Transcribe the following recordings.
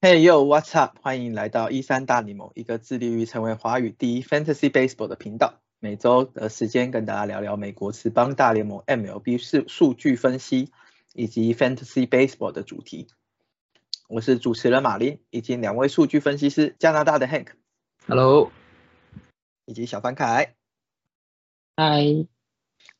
Hey yo，what's up？欢迎来到一三大联盟，一个致力于成为华语第一 Fantasy Baseball 的频道。每周的时间跟大家聊聊美国职棒大联盟 MLB 数数据分析以及 Fantasy Baseball 的主题。我是主持人马林，以及两位数据分析师，加拿大的 Hank。Hello，以及小凡凯。嗨。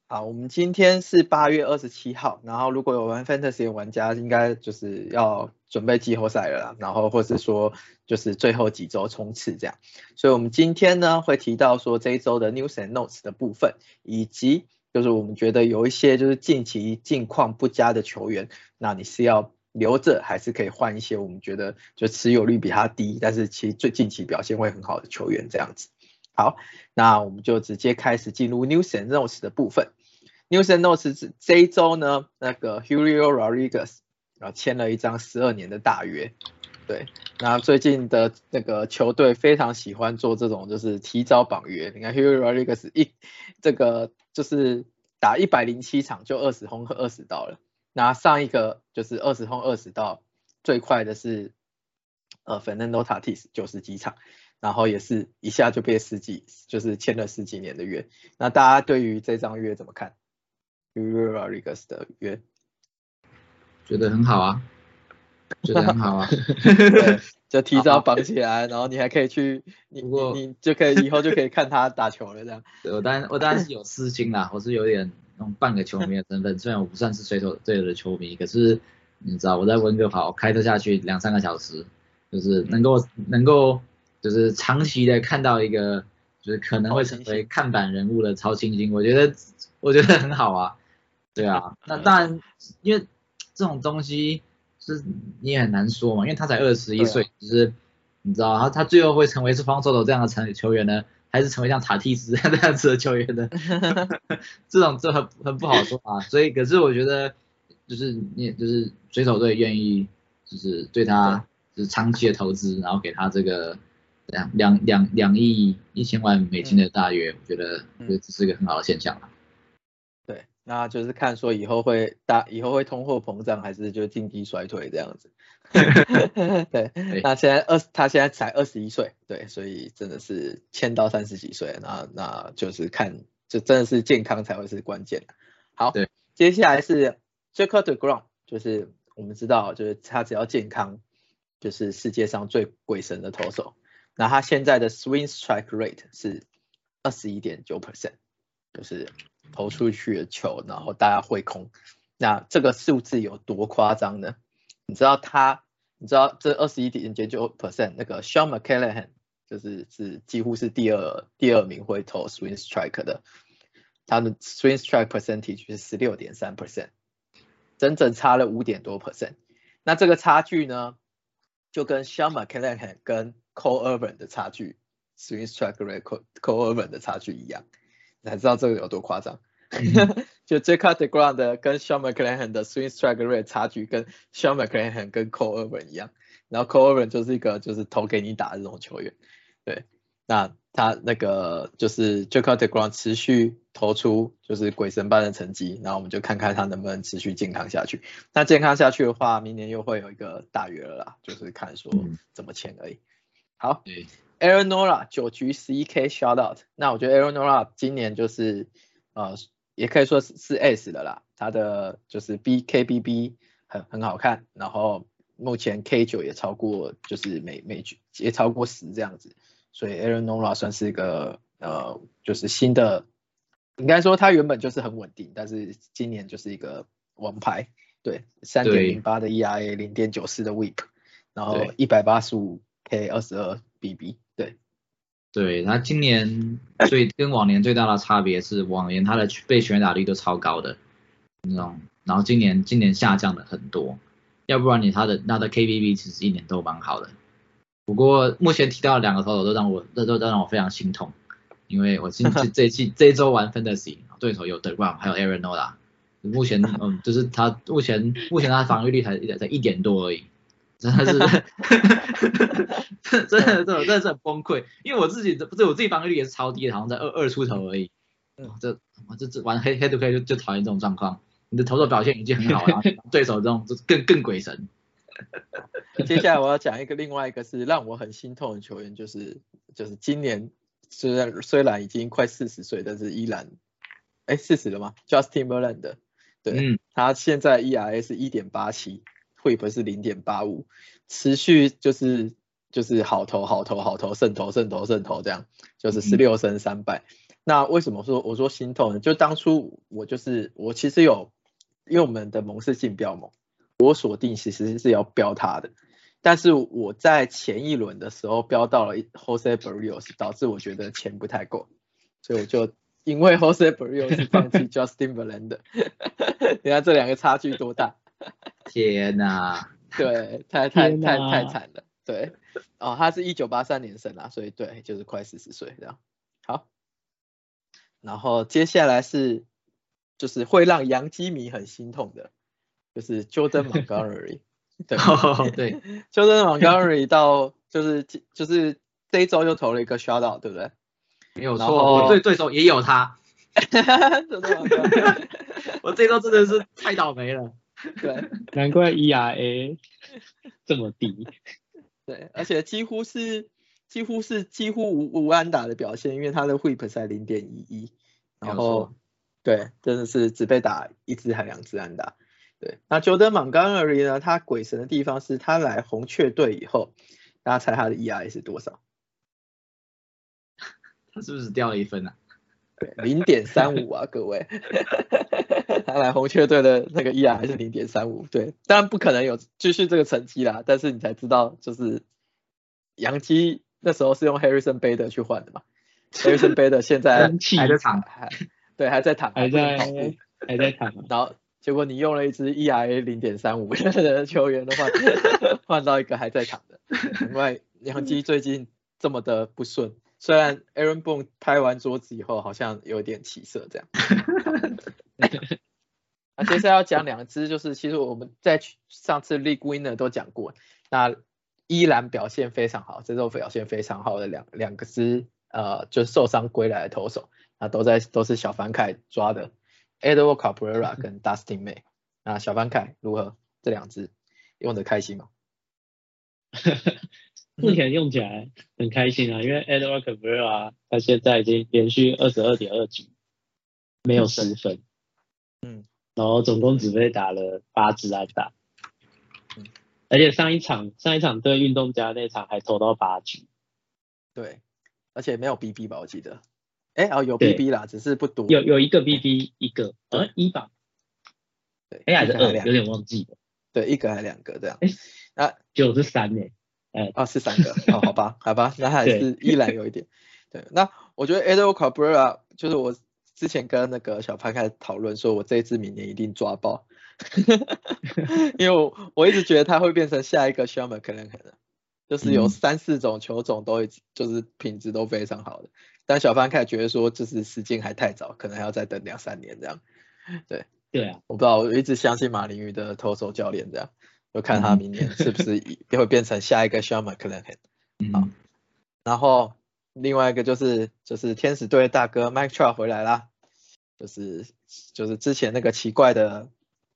好，我们今天是八月二十七号，然后如果有玩 Fantasy 的玩家，应该就是要准备季后赛了啦，然后或是说就是最后几周冲刺这样，所以我们今天呢会提到说这一周的 News and Notes 的部分，以及就是我们觉得有一些就是近期近况不佳的球员，那你是要留着还是可以换一些我们觉得就持有率比他低，但是其实最近期表现会很好的球员这样子。好，那我们就直接开始进入 News and Notes 的部分。News and Notes 这一周呢，那个 Julio Rodriguez 啊签了一张十二年的大约，对，那最近的那个球队非常喜欢做这种就是提早绑约，你看 Julio Rodriguez 一这个就是打一百零七场就二十轰和二十刀了，那上一个就是二十轰二十到，最快的是呃 Fernando Tatis 九十几场。然后也是一下就被十几，就是签了十几年的约。那大家对于这张约怎么看 u r o r i g a s 的约，觉得很好啊，觉得很好啊。对，就提早绑起来，然后你还可以去，你你就可以以后就可以看他打球了这样。对，我当然我当然是有私心啦，我是有点那种半个球迷的身份，虽然我不算是水手队的球迷，可是你知道我在温哥华开车下去两三个小时，就是能够能够。就是长期的看到一个，就是可能会成为看板人物的超新星，我觉得我觉得很好啊，对啊，那当然，因为这种东西是你也很难说嘛，因为他才二十一岁，就是你知道他他最后会成为是方舟的这样的成球员呢，还是成为像塔蒂斯 这样子的球员呢？这种这很很不好说啊，所以可是我觉得就是你就是水手队愿意就是对他就是长期的投资，然后给他这个。两两两两亿一千万美金的大约，我觉得这是一个很好的现象了。对，那就是看说以后会大，以后会通货膨胀还是就经济衰退这样子。对，那现在二他现在才二十一岁，对，所以真的是签到三十几岁，那那就是看，就真的是健康才会是关键。好，对，接下来是 Jacob Degrom，就是我们知道，就是他只要健康，就是世界上最鬼神的投手。那他现在的 swing strike rate 是二十一点九 percent，就是投出去的球，然后大家会空。那这个数字有多夸张呢？你知道他，你知道这二十一点九 percent 那个 Sean McCallahan 就是是几乎是第二第二名会投 swing strike 的，他的 swing strike percentage 是十六点三 percent，整整差了五点多 percent。那这个差距呢，就跟 Sean McCallahan 跟 Cole Irvin 的差距，swing strike rate Cole Irvin 的差距一样，你才知道这个有多夸张。就 Jacob Degrom 的跟 Sean McClanahan 的 swing strike rate 差距跟 Sean McClanahan 跟 Cole Irvin 一样，然后 Cole Irvin 就是一个就是投给你打的这种球员，对，那他那个就是 Jacob Degrom 持续投出就是鬼神般的成绩，然后我们就看看他能不能持续健康下去。那健康下去的话，明年又会有一个大约了啦，就是看说怎么签而已。好，Aaron Nora 九局十一 K shutout，那我觉得 Aaron Nora 今年就是呃也可以说是是 S 的啦，它的就是 B K B B 很很好看，然后目前 K 九也超过就是每每局也超过十这样子，所以 Aaron Nola 算是一个呃就是新的，应该说他原本就是很稳定，但是今年就是一个王牌，对，三点零八的 ERA，零点九四的 WHIP，然后一百八十五。K 二十二 BB，对，对他今年最跟往年最大的差别是，往年他的被全打率都超高的，那种，然后今年今年下降了很多，要不然你他的他的 KBB 其实一年都蛮好的，不过目前提到两个投手都让我这都都让我非常心痛，因为我今 这这期这周玩 Fantasy，对手有 Degrom 还有 Aaron Nola，目前嗯就是他目前目前他防御率才才一点多而已。真的是真的真的真的是很崩溃，因为我自己不是我自己防御率也是超低的，好像在二二出头而已。嗯这我这这玩黑黑 to 黑就就讨厌这种状况，你的投手表现已经很好了，对手这种就更更鬼神。接下来我要讲一个另外一个是让我很心痛的球员，就是就是今年虽然虽然已经快四十岁，但是依然哎四十了吗？Justin Verlander，对，嗯他现在 ERA 是一点八七，WHIP 是零点八五，持续就是就是好投好投好投胜投胜投胜投这样，就是十六胜三败。那为什么说我说心痛呢？就当初我就是我其实有，因为我们的盟是竞标盟，我锁定其实是要标他的，但是我在前一轮的时候标到了 Jose Barrios，导致我觉得钱不太够，所以我就因为 Jose Barrios 放弃 Justin Verlander，你看这两个差距多大？天哪，对，太太太太惨了。对，哦，他是一九八三年生啊，所以对，就是快四十岁这样。好，然后接下来是就是会让洋基迷很心痛的，就是 Jordan Montgomery。对哦对，，Jordan Montgomery 到就是就是这一周又投了一个 shutout，对不对没有错，我对对手也有他我这周真的是太倒霉了。对 难怪 ERA 这么低。对，而且几乎是几乎是几乎无无安打的表现，因为他的 whip 才零点一一，然后对，真的是只被打一支还两支安打。对，那 Jordan Montgomery 呢？他鬼神的地方是他来红雀队以后，大家猜他的 ERA 是多少？他是不是掉了一分啊？对，零点三五啊，各位，他来红雀队的那个 ERA 是零点三五，对，当然不可能有继续这个成绩啦，但是你才知道，就是杨基那时候是用 Harrison Bader 去换的嘛，Harrison Bader 现在还在场对还在躺，还在还在谈啊，然后结果你用了一支 ERA 零点三五 的球员的话，换到一个还在场的，因为杨基最近这么的不顺，虽然 Aaron Boone 拍完桌子以后好像有点起色这样。那接下来要讲两支，就是其实我们在上次 League Winner 都讲过，那依然表现非常好，这周表现非常好的两两个支呃就是受伤归来的投手，那都在都是小凡凯抓的 Edward Cabrera 跟 Dustin May。那小凡凯如何？这两支用的开心吗？目前用起来很开心啊，因为 Edward Cabrera 他现在已经连续二十二点二局没有失分，嗯，然后总共只被打了八支安打嗯，而且上一场上一场对运动家那场还投到八局，对，而且没有 BB 吧，我记得。哎，哦，有 BB 啦，只是不多。有有一个 BB 一个，呃一吧，对，哎还是二，两有点忘记了，对，一个还两个这样。哎那九十三呢，啊，是三个，哦，好吧，好吧，那还是。依然有一点。对，那我觉得 Edward Cabrera 就是我之前跟那个小潘开始讨论，说我这一次明年一定抓爆，因为我我一直觉得他会变成下一个 s h a m a 可能可能就是有嗯。三四种球种都已就是品质都非常好的，但小潘开始觉得说就是时间还太早，可能还要再等两三年这样。对啊，我不知道，我一直相信马林鱼的投手教练这样，就看他明年是不是以 会变成下一个 s h a m a 可能很。嗯，然后另外一个就是就是天使队的大哥 Mike Trout 回来啦，就是就是之前那个奇怪的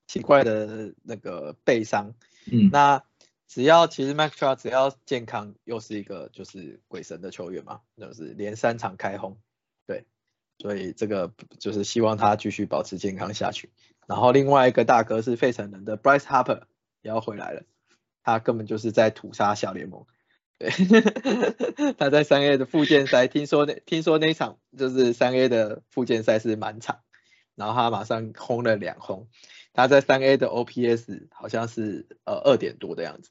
奇怪的那个背伤，嗯，那只要其实 Mike Trout 只要健康，又是一个就是鬼神的球员嘛，就是连三场开轰，对，所以这个就是希望他继续保持健康下去。然后另外一个大哥是费城人的 Bryce Harper 也要回来了，他根本就是在屠杀小联盟。对，他在三 A 的附件赛，听说那听说那场就是三 A 的附件赛是满场，然后他马上轰了两轰，他在三 A 的 OPS 好像是呃二点多的样子，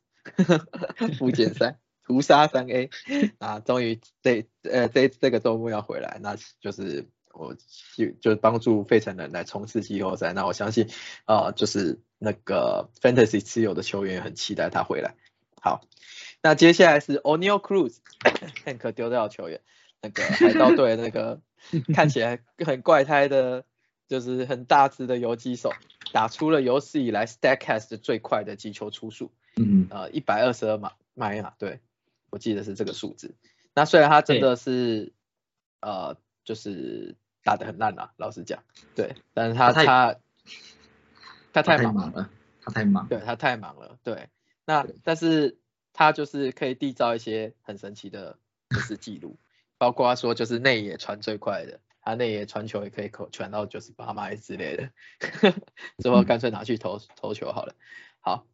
附件赛屠杀三 A 啊，终于这呃这这个周末要回来，那就是我就就是帮助费城人来冲刺季后赛，那我相信呃就是那个 Fantasy 持有的球员也很期待他回来。好，那接下来是 O'Neal Cruz，Hank 丢掉球员，那个海盗队那个 看起来很怪胎的，就是很大只的游击手，打出了有史以来 Statcast 最快的击球出数，嗯，呃，一百二十二码迈亚，对，我记得是这个数字。那虽然他真的是呃就是打得很烂啊，老实讲，对，但是他他太他太忙了。他太忙。对他太忙了，对，那但是他就是可以缔造一些很神奇的就是记录，包括说就是内野传最快的，他内野传球也可以口传到九十八迈之类的，之后干脆拿去投投球好了。好，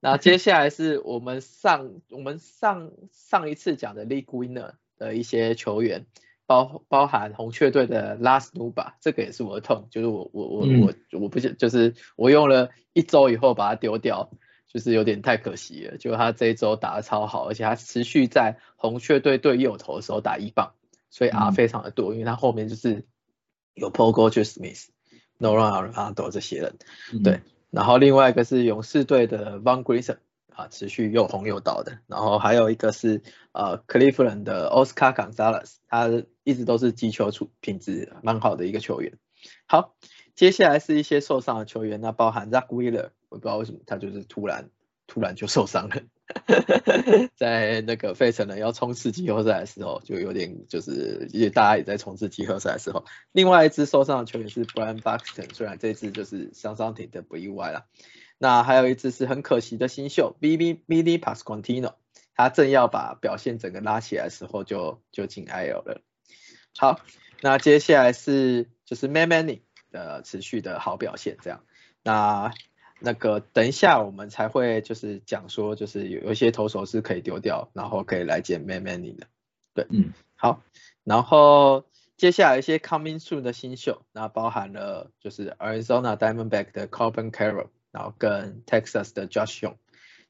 那接下来是我们上我们上上一次讲的 League Winner 的一些球员。包包含红雀队的 Last Nuba，这个也是我的痛，就是我我我嗯我我不是就是我用了一周以后把它丢掉，就是有点太可惜了。就他这一周打的超好，而且他持续在红雀队队右投的时候打一棒，所以 R 嗯非常的多，因为他后面就是有 Pogo Smith、Nolan Arenado 这些人。嗯对，然后另外一个是勇士队的 Van Grissom 啊，持续又红又倒的，然后还有一个是呃 Cleveland 的 Oscar Gonzalez，他一直都是击球出品质蛮好的一个球员。好，接下来是一些受伤的球员，那包含 Zach Wheeler，我不知道为什么他就是突然突然就受伤了，在那个费城人要冲刺季后赛的时候，就有点就是也大家也在冲刺季后赛的时候，另外一支受伤的球员是 Brian Buxton，虽然这支就是伤伤停的不意外啦。那还有一支是很可惜的新秀 B B B D Pasquantino，他正要把表现整个拉起来的时候就就进 IL 了。好，那接下来是就是 Man Manning 的持续的好表现，这样。那那个等一下我们才会就是讲说，就是有有一些投手是可以丢掉，然后可以来捡 Man Manning 的。对，嗯，好，然后接下来一些 coming soon 的新秀，那包含了就是 Arizona Diamondback 的 Corbin Carroll，然后跟 Texas 的 Josh Young。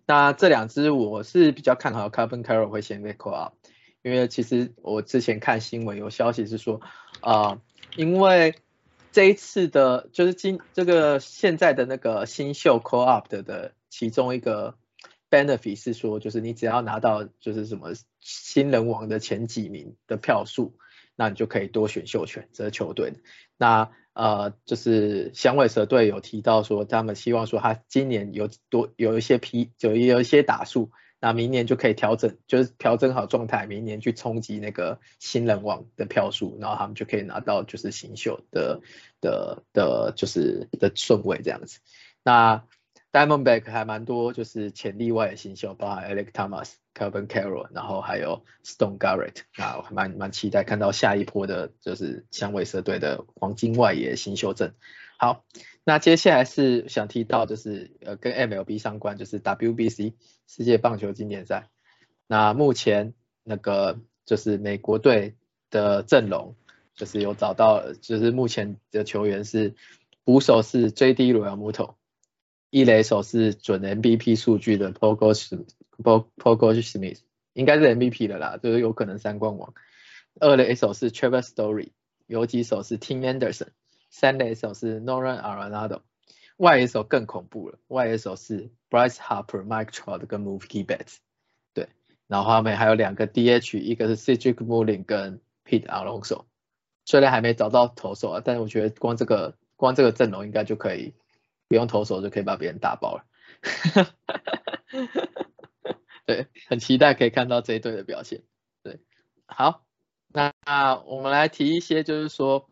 那这两支我是比较看好 Carbon Carroll 会先被 call up，因为其实我之前看新闻有消息是说，啊，因为这一次的，就是今这个现在的那个新秀 call up 的的其中一个 benefit 是说，就是你只要拿到就是什么新人王的前几名的票数，那你就可以多选秀权，这球队。那呃，就是响尾蛇队有提到说，他们希望说他今年有多有一些批，就有一些打数，那明年就可以调整，就是调整好状态，明年去冲击那个新人王的票数，然后他们就可以拿到就是新秀的的的，就是的顺位这样子。那 Diamondback 还蛮多，就是潜力外的新秀，包含 Alex Thomas、Calvin Carroll，然后还有 Stone Garrett，那我还蛮蛮期待看到下一波的，就是响尾蛇队的黄金外野新秀阵。好，那接下来是想提到就是呃跟 MLB 相关，就是 WBC 世界棒球经典赛。那目前那个就是美国队的阵容，就是有找到，就是目前的球员是捕手是 JD Rojas 一垒手是准 MVP 数据的 Pogo Pogo Smith，应该是 MVP 的啦，就是有可能三冠王。二垒手是 Trevor Story，游击手是 Tim Anderson。三垒手是 Nolan Arenado，外野手更恐怖了，外野手是 Bryce Harper、Mike Trout 跟 Mookie Betts，对，然后他们还有两个 DH，一个是 Cedric Mullin 跟 Pete Alonso，虽然还没找到投手啊，但是我觉得光这个光这个阵容应该就可以不用投手就可以把别人打爆了，对，很期待可以看到这一队的表现，对，好，那我们来提一些就是说。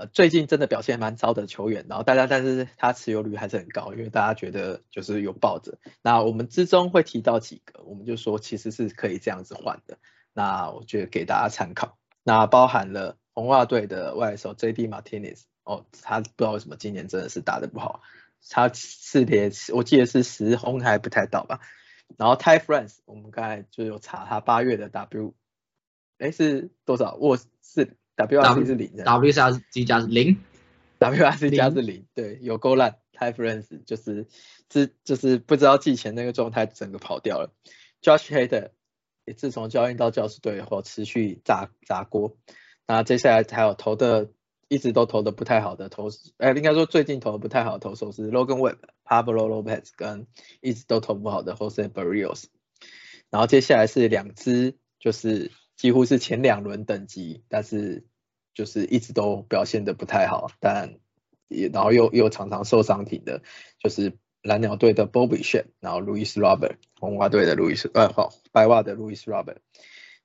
呃，最近真的表现蛮糟的球员，然后大家但是他持有率还是很高，因为大家觉得就是有抱着。那我们之中会提到几个，我们就说其实是可以这样子换的。那我觉得给大家参考。那包含了红袜队的外手 J.D. Martinez，哦，他不知道为什么今年真的是打得不好，他四连我记得是十轰还不太到吧。然后 Ty France，我们刚才就有查他八月的 W，哎是多少？我是。WRC 是零的，WRC 加零，WRC 加是零，对，有够烂。Ty France 就是之就是不知道季前那个状态整个跑掉了。Josh Hader 也自从交易到教师队后持续砸砸锅。那接下来还有投的一直都投的不太好的投，哎，应该说最近投的不太好投手是 Logan Webb、Pablo Lopez 跟一直都投不好的 Jose Barrios。然后接下来是两支就是。几乎是前两轮等级，但是就是一直都表现的不太好，但也然后又又常常受伤停的，就是蓝鸟队的 Bobby s h e n 然后 Louis Robert，红袜队的 Louis 呃好白袜的 Louis Robert，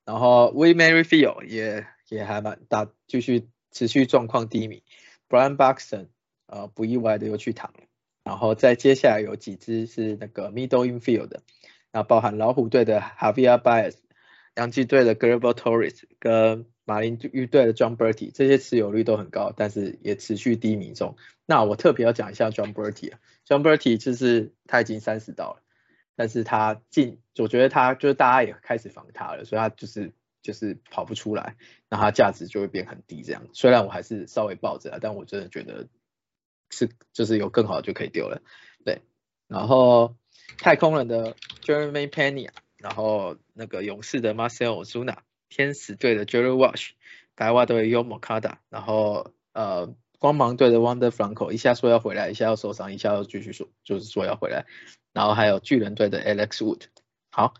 然后 We Merrifield 也也还蛮大，继续持续状况低迷，Brian Buxton 呃不意外的又去躺了，然后再接下来有几支是那个 Middle Infield 的，那包含老虎队的 Javier Baez，洋基队的 g r a b e Torres 跟马林鱼队的 John Bertie 这些持有率都很高，但是也持续低迷中。那我特别要讲一下 John Bertie 啊，John Bertie 就是他已经三十到了，但是他进，我觉得他就是大家也开始防他了，所以他就是就是跑不出来，那它价值就会变很低这样。虽然我还是稍微抱着，但我真的觉得是就是有更好的就可以丢了。对，然后太空人的 Jeremy Pena，然后那个勇士的 Marcel Ozuna。天使队的 Jerry Walsh，白袜队的 y o m o k a d a 然后呃光芒队的 Wonder Franco，一下说要回来，一下要受伤，一下又继续说就是说要回来，然后还有巨人队的 Alex Wood。好，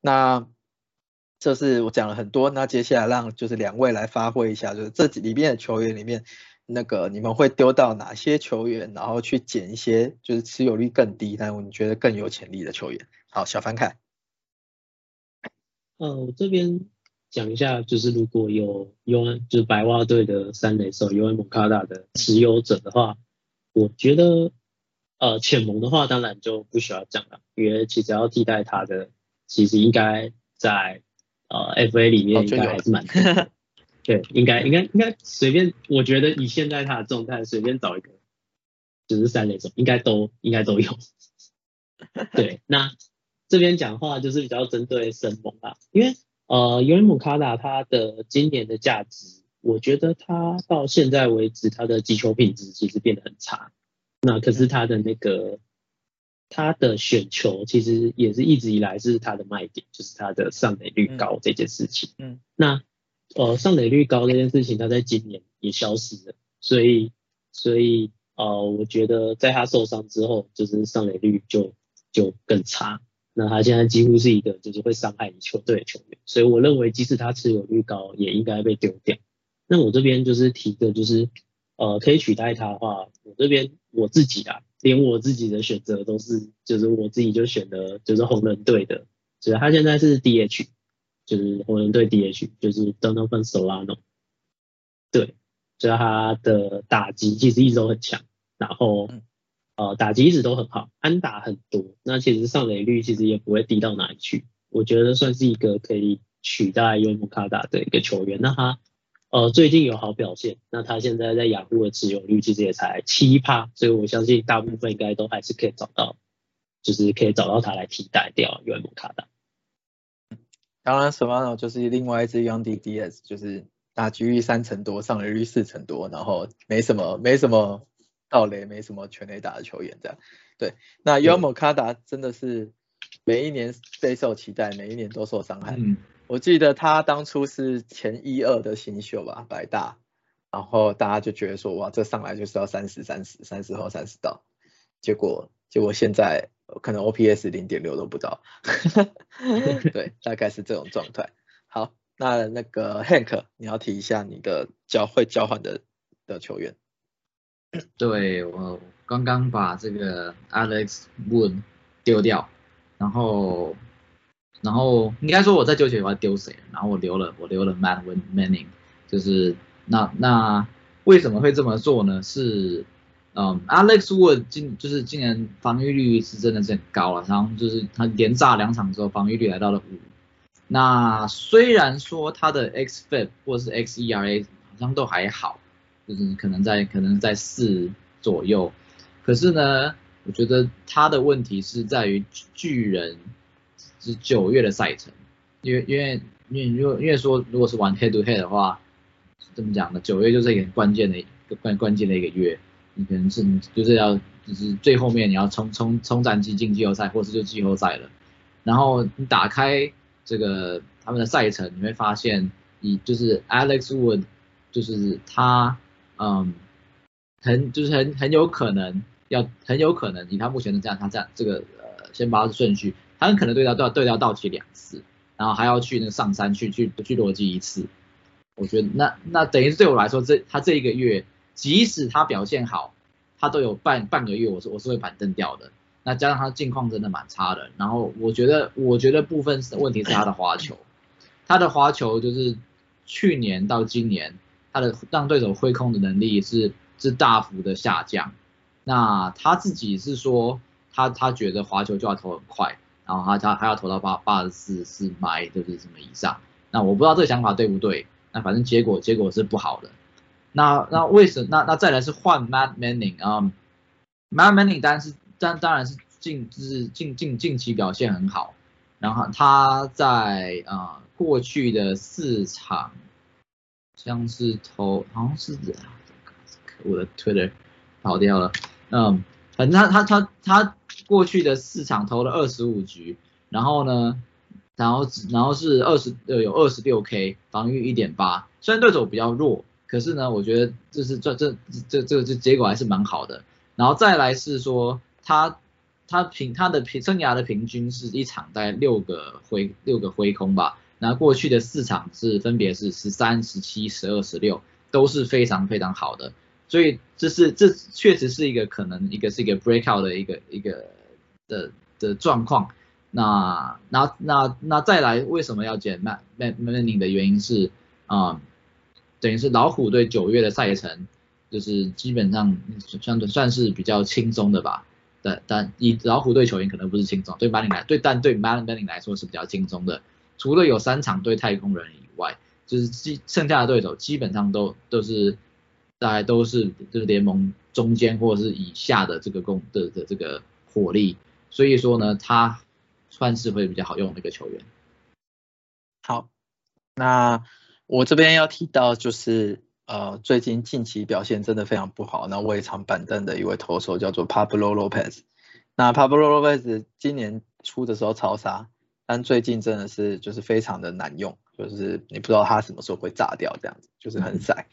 那这是我讲了很多，那接下来让就是两位来发挥一下，就是这里面的球员里面，那个你们会丢到哪些球员，然后去捡一些就是持有率更低，但你觉得更有潜力的球员。好，小凡看。嗯，我这边。讲一下，就是如果有 U N 就是白袜队的三垒手尤恩蒙卡达的持有者的话，我觉得呃浅蒙的话当然就不需要讲了，因为其实要替代他的，其实应该在呃 FA 里面应该还是蛮对，应该应该应该随便，我觉得以现在他的状态，随便找一个就是三垒手应该都应该都有。对，那这边讲话就是比较针对神蒙啊，因为。呃，尤尼姆卡达他的今年的价值，我觉得他到现在为止，他的击球品质其实变得很差。那可是他的那个他的选球，其实也是一直以来是他的卖点，就是他的上垒率高这件事情。嗯。那呃上垒率高这件事情，他在今年也消失了。所以所以呃，我觉得在他受伤之后，就是上垒率就就更差。那他现在几乎是一个就是会伤害你球队的球员，所以我认为即使他持有率高，也应该被丢掉。那我这边就是提的，就是呃可以取代他的话，我这边我自己啊，连我自己的选择都是，就是我自己就选的就是红人队的，就是他现在是 DH，就是红人队 DH，就是 Donovan Solano，对，所以他的打击其实一直都很强，然后。呃，打击一直都很好，安打很多，那其实上垒率其实也不会低到哪里去，我觉得算是一个可以取代尤姆卡达的一个球员。那他呃最近有好表现，那他现在在雅虎的持有率其实也才七趴，所以我相信大部分应该都还是可以找到，就是可以找到他来替代掉尤姆卡达。当然 s a v a n 就是另外一支 Young DDS，就是打局率三成多，上垒率四成多，然后没什么没什么。盗雷没什么全垒打的球员这样，对，那 Yomo 卡达真的是每一年备受期待，每一年都受伤害。嗯，我记得他当初是前一二的新秀吧，百大，然后大家就觉得说，哇，这上来就是要三十三十三十后三十到，结果结果现在可能 OPS 零点六都不到，对，大概是这种状态。好，那那个 Hank，你要提一下你的交会交换的的球员。对我刚刚把这个 Alex Wood 丢掉，然后然后应该说我在纠结我要丢谁，然后我留了我留了 Matt Manning，就是那那为什么会这么做呢？是嗯 Alex Wood 今就是今年防御率是真的是很高了，然后就是他连炸两场之后防御率来到了五，那虽然说他的 xFIP 或是 xERA 好像都还好。就是可能在可能在四左右，可是呢，我觉得他的问题是在于巨人是九月的赛程，因为因为因为因为因为说如果是玩 head to head 的话，怎么讲呢？九月就是一个很关键的一个关关键的一个月，你可能是就是要就是最后面你要冲冲冲战绩进季后赛，或是就季后赛了，然后你打开这个他们的赛程，你会发现以就是 Alex Wood 就是他。嗯，很就是很很有可能要很有可能以他目前的这样他这样这个呃先发的顺序，他很可能对到对对到道奇两次，然后还要去那个上山去去去逻辑一次。我觉得那那等于是对我来说，这他这一个月即使他表现好，他都有半半个月我是我是会板凳掉的。那加上他近况真的蛮差的，然后我觉得我觉得部分是问题是他的滑球，他的滑球就是去年到今年他的让对手挥空的能力是是大幅的下降。那他自己是说他他觉得滑球就要投很快，然后他他还要投到八八十四四迈就是什么以上。那我不知道这个想法对不对，那反正结果结果是不好的。那那为什那那再来是换 Matt Manning 啊，Matt Manning 当然是当当然是近就是近近近期表现很好，然后他在啊过去的四场像是投好像是我的 Twitter 跑掉了，嗯，反正他他他他过去的四场投了二十五局，然后呢？然后然后是二十呃有二十六 K 防御一点八，虽然对手比较弱，可是呢，我觉得这是这这这这这结果还是蛮好的。然后再来是说他他平他的平生涯的平均是一场在六个挥六个挥空吧，那过去的四场是分别是十三十七十二十六，都是非常非常好的。所以这是这确实是一个可能一个是一个 breakout 的一个一个的的状况。那那那那再来，为什么要减 Man Man Manning 的原因是啊，等于是老虎队九月的赛程，就是基本上相对算是比较轻松的吧。但但以老虎队球员可能不是轻松，对 Manning 来对但对 Man Manning 来说是比较轻松的。除了有三场对太空人以外，就是基剩下的对手基本上都都是大概都是就是联盟中间或者是以下的这个攻的的这个火力，所以说呢他。算是会比较好用的一个球员。好，那我这边要提到就是呃最近近期表现真的非常不好，那我也常板凳的一位投手叫做 Pablo Lopez。那 Pablo Lopez 今年初的时候超杀，但最近真的是就是非常的难用，就是你不知道他什么时候会炸掉这样子，就是很晒。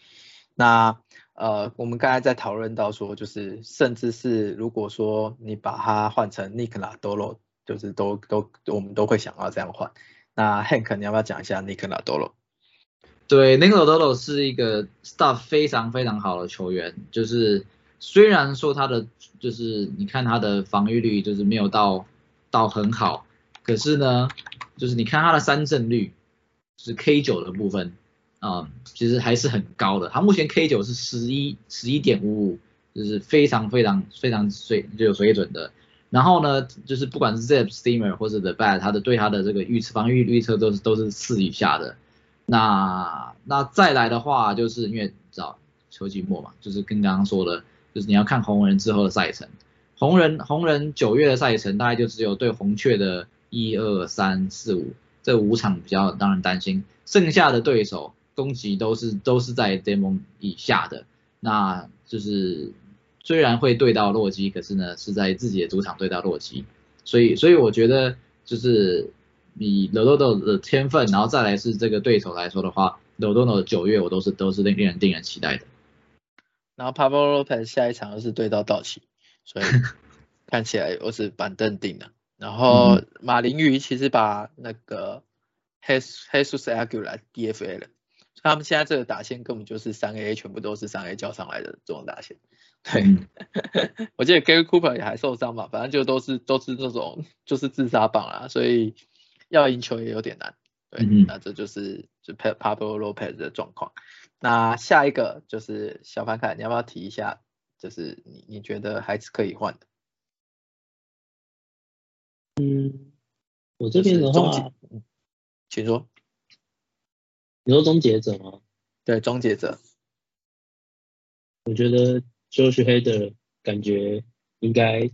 那呃我们刚才在讨论到说，就是甚至是如果说你把它换成 Nick Ladolo。就是都都我们都会想要这样换。那 Hank，你要不要讲一下 Nick Ladolo？对，Nick Ladolo 是一个 stuff 非常非常好的球员。就是虽然说他的就是你看他的防御率就是没有到到很好，可是呢，就是你看他的三振率是 K 九的部分啊，其实还是很高的。他目前 K 九是十一十一点五五，就是非常非常非常水就有水准的。然后呢，就是不管是 Zip Steamer 或者 The Bat，他的对他的这个预测防御预测都是都是四以下的。那那再来的话，就是因为知道秋季末嘛，就是跟刚刚说的，就是你要看红人之后的赛程。红人红人九月的赛程大概就只有对红雀的一二三四五这五场比较让人担心，剩下的对手攻击都是都是在 Demo 以下的，那就是。虽然会对到洛基，可是呢是在自己的主场对到洛基，所以所以我觉得就是以 l o d o 的天分，然后再来是这个对手来说的话 l o d o 的九月我都是都是令令人令人期待的。然后 Pablo Lopez 下一场又是对到道奇，所以 看起来我是板凳定了。然后马林鱼其实把那个 Hesus Aguilar DFA 了，他们现在这个打线根本就是三 A，全部都是三 A 交上来的这种打线。对，我记得 Gary Cooper 也还受伤嘛，反正就都是都是这种就是自杀棒啦，所以要赢球也有点难。对，那这就是就 Pablo Lopez 的状况。那下一个就是小凡凯，你要不要提一下？就是你你觉得还是可以换的？嗯，我这边的话，请说。你说终结者吗？对，终结者。我觉得。就是黑的感觉应该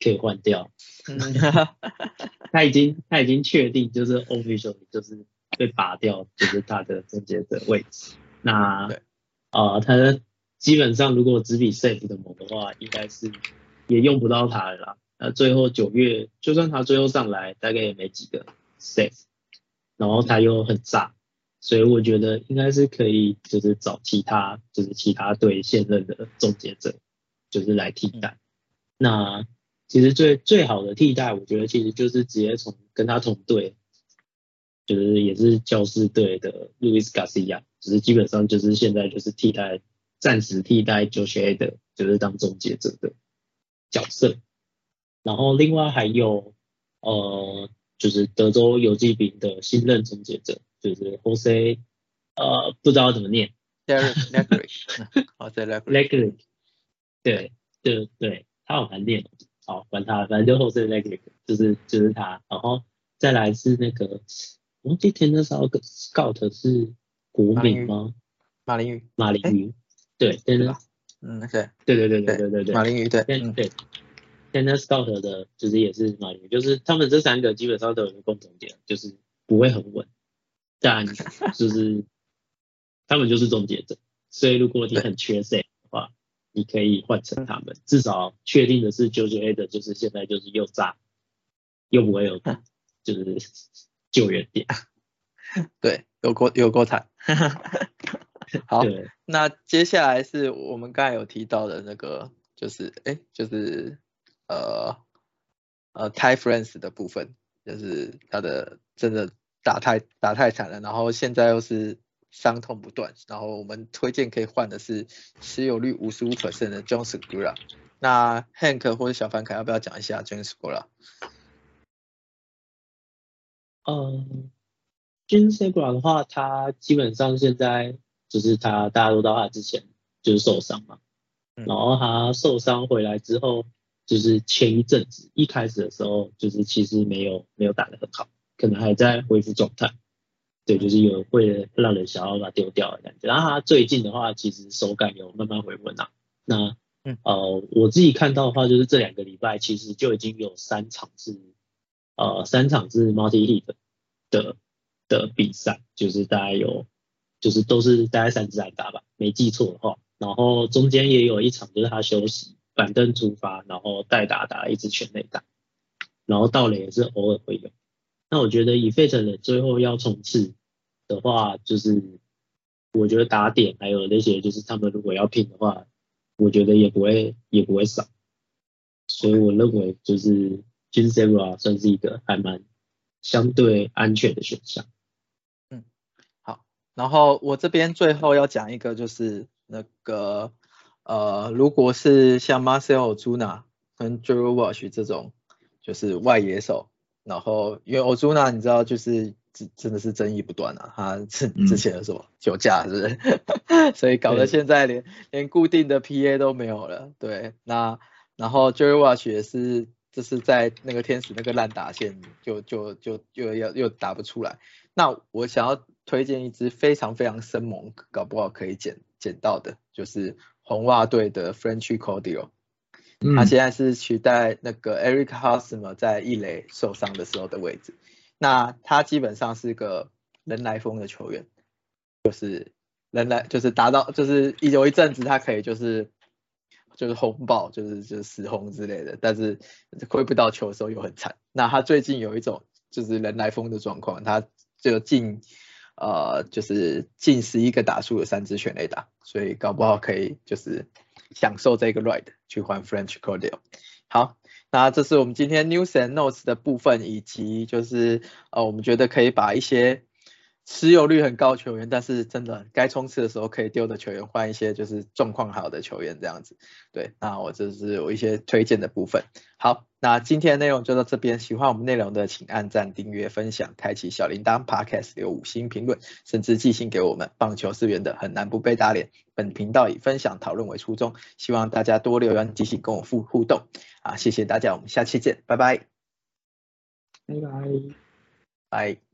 可以换掉，他已经他已经确定就是 official 就是被拔掉，就是他的终结者位置。那啊，他基本上如果只比 safe 的猛的话，应该是也用不到他了啦。那最后九月就算他最后上来，大概也没几个 safe，然后他又很炸。所以我觉得应该是可以，就是找其他，就是其他队现任的终结者，就是来替代。那其实最最好的替代，我觉得其实就是直接从跟他同队，就是也是教士队的 Luis Garcia，只是基本上就是现在就是替代，暂时替代 Josh a 的就是当终结者的角色。然后另外还有呃，就是德州游击兵的新任终结者，就是，O C，呃，不知道怎么念，或 legic，legic，对，对对，他好难念，好，管他，反正就后 C legic，就是就是他，然后再来是那个，我第一天的时候，Scott 是国民吗？马林鱼，马林鱼，对，对对，嗯，对，对对对对对对对，马林鱼对，对，Tennis Scott 的，就是也是马林，就是他们这三个基本上都有一个共同点，就是不会很稳。但就是他们就是终结者，所以如果你很缺谁的话，你可以换成他们，至少确定的是 JoJo A 的就是现在就是又炸又不会有 就是救援点，对，有过有过惨。好，那接下来是我们刚才有提到的那个，就是哎，就是呃呃 Ty Friends 的部分，就是他的真的打太打太惨了，然后现在又是伤痛不断，然后我们推荐可以换的是持有率五十五 percent 的 John Segura。那 Hank 或者小凡凯要不要讲一下 John Segura？嗯 j a n Sebra 的话，他基本上现在就是他大家都知道他之前就是受伤嘛，嗯然后他受伤回来之后，就是前一阵子一开始的时候，就是其实没有没有打得很好，可能还在恢复状态，对，就是有会让人想要把它丢掉的感觉。然后他最近的话，其实手感有慢慢回温啊。那嗯呃，我自己看到的话，就是这两个礼拜其实就已经有三场是呃三场是 multi hit 的的比赛，就是大概有就是都是大概三支安打吧，没记错的话。然后中间也有一场就是他休息，板凳出发，然后代打打了一支全垒打，然后盗垒也是偶尔会有。那我觉得以费城人最后要冲刺的话，就是我觉得打点还有那些就是他们如果要拼的话，我觉得也不会也不会少。所以我认为就是 j i n e r a 算是一个还蛮相对安全的选项。嗯，好然后我这边最后要讲一个，就是那个呃，如果是像 Marcel Ozuna 跟 Drew Wash 这种，就是外野手，然后因为 Ozuna 你知道就是真真的是争议不断啊，他之嗯之前的什么酒驾是不是？所以搞得对现在连连固定的 PA 都没有了。对，那然后 Jerry Watch 也是就是在那个天使那个烂打线就就就又要又打不出来。那我想要推荐一支非常非常生猛，搞不好可以捡捡到的，就是红袜队的 Frenchy Cordio。他现在是取代那个 Eric Hosmer 在一垒受伤的时候的位置。那他基本上是个人来疯的球员，就是人来就是达到就是有一阵子他可以就是就是轰爆，就是就是死轰之类的，但是挥不到球的时候又很惨。那他最近有一种就是人来疯的状况，他就近呃就是近十一个打数有三支全垒打，所以搞不好可以就是享受这个 ride 去换 French Cordial。好，那这是我们今天 news and notes 的部分，以及就是呃我们觉得可以把一些持有率很高球员，但是真的该冲刺的时候可以丢的球员，换一些就是状况好的球员这样子。对，那我这是有一些推荐的部分。好，那今天的内容就到这边。喜欢我们内容的，请按赞、订阅、分享、开启小铃铛，Podcast 留五星评论，甚至寄信给我们。棒球是圆的，很难不被打脸。本频道以分享讨论为初衷，希望大家多留言、寄信跟我互互动。啊，谢谢大家，我们下期见，拜拜，拜拜。拜。